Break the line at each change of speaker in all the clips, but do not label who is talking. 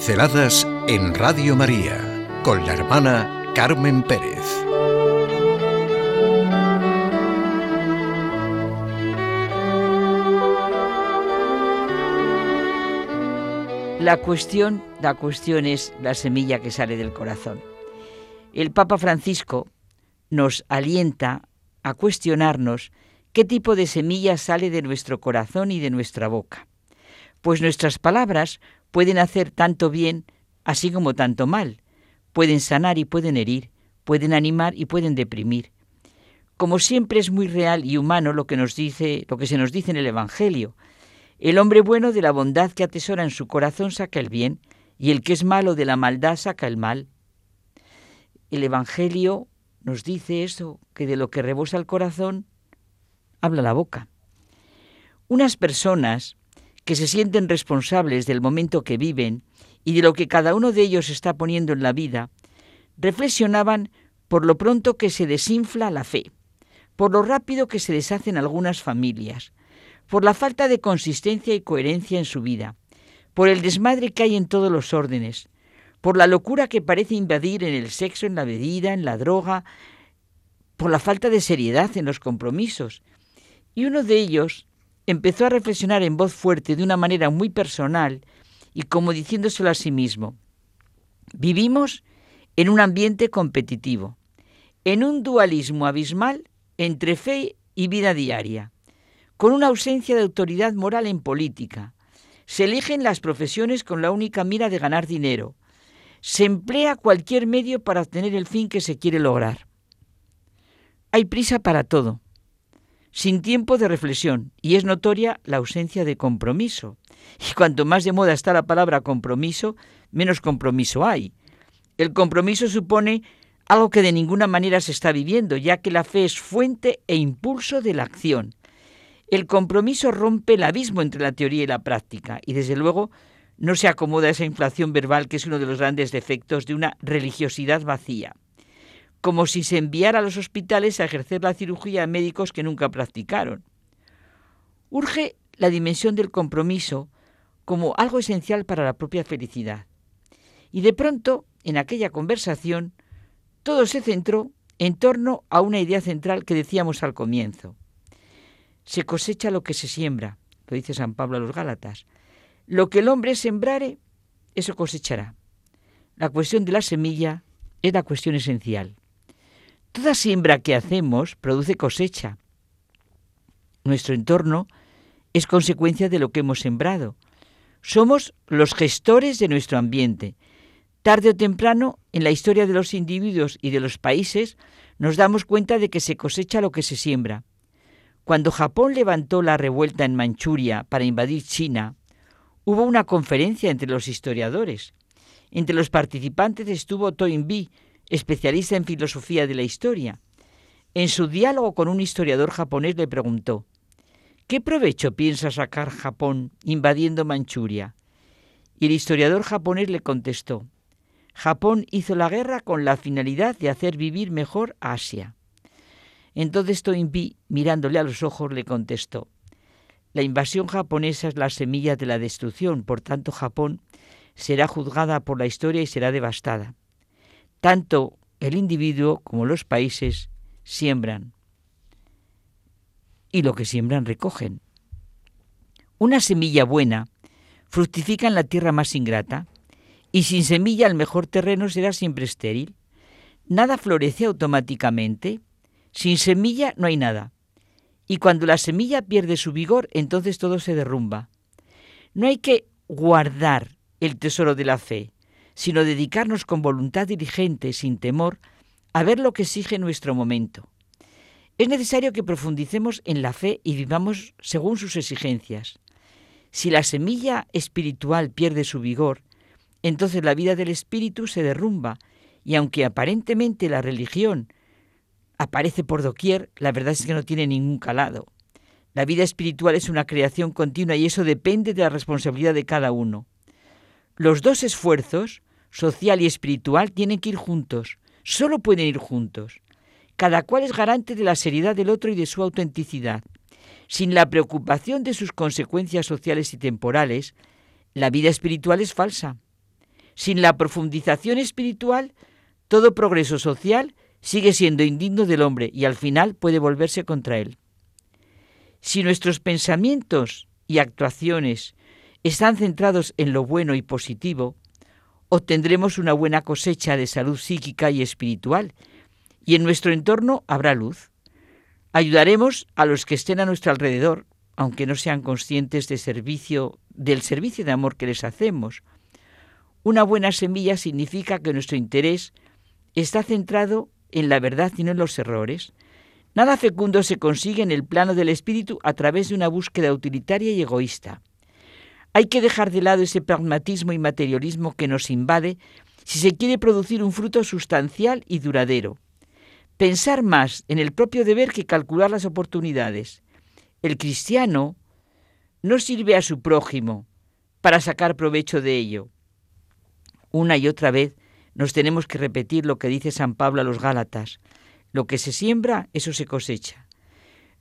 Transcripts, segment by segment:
Pinceladas en Radio María con la hermana Carmen Pérez.
La cuestión, la cuestión es la semilla que sale del corazón. El Papa Francisco nos alienta a cuestionarnos qué tipo de semilla sale de nuestro corazón y de nuestra boca. Pues nuestras palabras pueden hacer tanto bien así como tanto mal, pueden sanar y pueden herir, pueden animar y pueden deprimir. Como siempre es muy real y humano lo que nos dice, lo que se nos dice en el evangelio. El hombre bueno de la bondad que atesora en su corazón saca el bien, y el que es malo de la maldad saca el mal. El evangelio nos dice eso, que de lo que rebosa el corazón habla la boca. Unas personas que se sienten responsables del momento que viven y de lo que cada uno de ellos está poniendo en la vida, reflexionaban por lo pronto que se desinfla la fe, por lo rápido que se deshacen algunas familias, por la falta de consistencia y coherencia en su vida, por el desmadre que hay en todos los órdenes, por la locura que parece invadir en el sexo, en la bebida, en la droga, por la falta de seriedad en los compromisos. Y uno de ellos empezó a reflexionar en voz fuerte, de una manera muy personal, y como diciéndoselo a sí mismo, vivimos en un ambiente competitivo, en un dualismo abismal entre fe y vida diaria, con una ausencia de autoridad moral en política. Se eligen las profesiones con la única mira de ganar dinero. Se emplea cualquier medio para obtener el fin que se quiere lograr. Hay prisa para todo sin tiempo de reflexión, y es notoria la ausencia de compromiso. Y cuanto más de moda está la palabra compromiso, menos compromiso hay. El compromiso supone algo que de ninguna manera se está viviendo, ya que la fe es fuente e impulso de la acción. El compromiso rompe el abismo entre la teoría y la práctica, y desde luego no se acomoda a esa inflación verbal que es uno de los grandes defectos de una religiosidad vacía como si se enviara a los hospitales a ejercer la cirugía a médicos que nunca practicaron. Urge la dimensión del compromiso como algo esencial para la propia felicidad. Y de pronto, en aquella conversación, todo se centró en torno a una idea central que decíamos al comienzo. Se cosecha lo que se siembra, lo dice San Pablo a los Gálatas. Lo que el hombre sembrare, eso cosechará. La cuestión de la semilla es la cuestión esencial. Toda siembra que hacemos produce cosecha. Nuestro entorno es consecuencia de lo que hemos sembrado. Somos los gestores de nuestro ambiente. Tarde o temprano, en la historia de los individuos y de los países, nos damos cuenta de que se cosecha lo que se siembra. Cuando Japón levantó la revuelta en Manchuria para invadir China, hubo una conferencia entre los historiadores. Entre los participantes estuvo Toynbee, especialista en filosofía de la historia. En su diálogo con un historiador japonés le preguntó, ¿qué provecho piensa sacar Japón invadiendo Manchuria? Y el historiador japonés le contestó, Japón hizo la guerra con la finalidad de hacer vivir mejor a Asia. Entonces Toynbee, mirándole a los ojos, le contestó, la invasión japonesa es la semilla de la destrucción, por tanto Japón será juzgada por la historia y será devastada. Tanto el individuo como los países siembran y lo que siembran recogen. Una semilla buena fructifica en la tierra más ingrata y sin semilla el mejor terreno será siempre estéril. Nada florece automáticamente. Sin semilla no hay nada. Y cuando la semilla pierde su vigor, entonces todo se derrumba. No hay que guardar el tesoro de la fe, sino dedicarnos con voluntad diligente, sin temor, a ver lo que exige nuestro momento. Es necesario que profundicemos en la fe y vivamos según sus exigencias. Si la semilla espiritual pierde su vigor, entonces la vida del espíritu se derrumba y aunque aparentemente la religión aparece por doquier, la verdad es que no tiene ningún calado. La vida espiritual es una creación continua y eso depende de la responsabilidad de cada uno. Los dos esfuerzos, social y espiritual tienen que ir juntos, solo pueden ir juntos. Cada cual es garante de la seriedad del otro y de su autenticidad. Sin la preocupación de sus consecuencias sociales y temporales, la vida espiritual es falsa. Sin la profundización espiritual, todo progreso social sigue siendo indigno del hombre y al final puede volverse contra él. Si nuestros pensamientos y actuaciones están centrados en lo bueno y positivo, obtendremos una buena cosecha de salud psíquica y espiritual y en nuestro entorno habrá luz. Ayudaremos a los que estén a nuestro alrededor, aunque no sean conscientes servicio, del servicio de amor que les hacemos. Una buena semilla significa que nuestro interés está centrado en la verdad y no en los errores. Nada fecundo se consigue en el plano del espíritu a través de una búsqueda utilitaria y egoísta. Hay que dejar de lado ese pragmatismo y materialismo que nos invade si se quiere producir un fruto sustancial y duradero. Pensar más en el propio deber que calcular las oportunidades. El cristiano no sirve a su prójimo para sacar provecho de ello. Una y otra vez nos tenemos que repetir lo que dice San Pablo a los Gálatas. Lo que se siembra, eso se cosecha.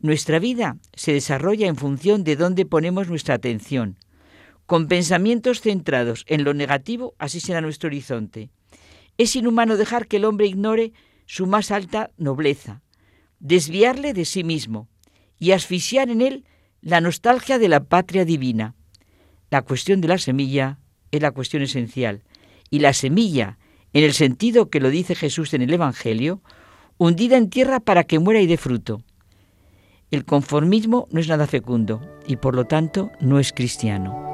Nuestra vida se desarrolla en función de dónde ponemos nuestra atención. Con pensamientos centrados en lo negativo, así será nuestro horizonte. Es inhumano dejar que el hombre ignore su más alta nobleza, desviarle de sí mismo y asfixiar en él la nostalgia de la patria divina. La cuestión de la semilla es la cuestión esencial, y la semilla en el sentido que lo dice Jesús en el Evangelio, hundida en tierra para que muera y dé fruto. El conformismo no es nada fecundo y por lo tanto no es cristiano.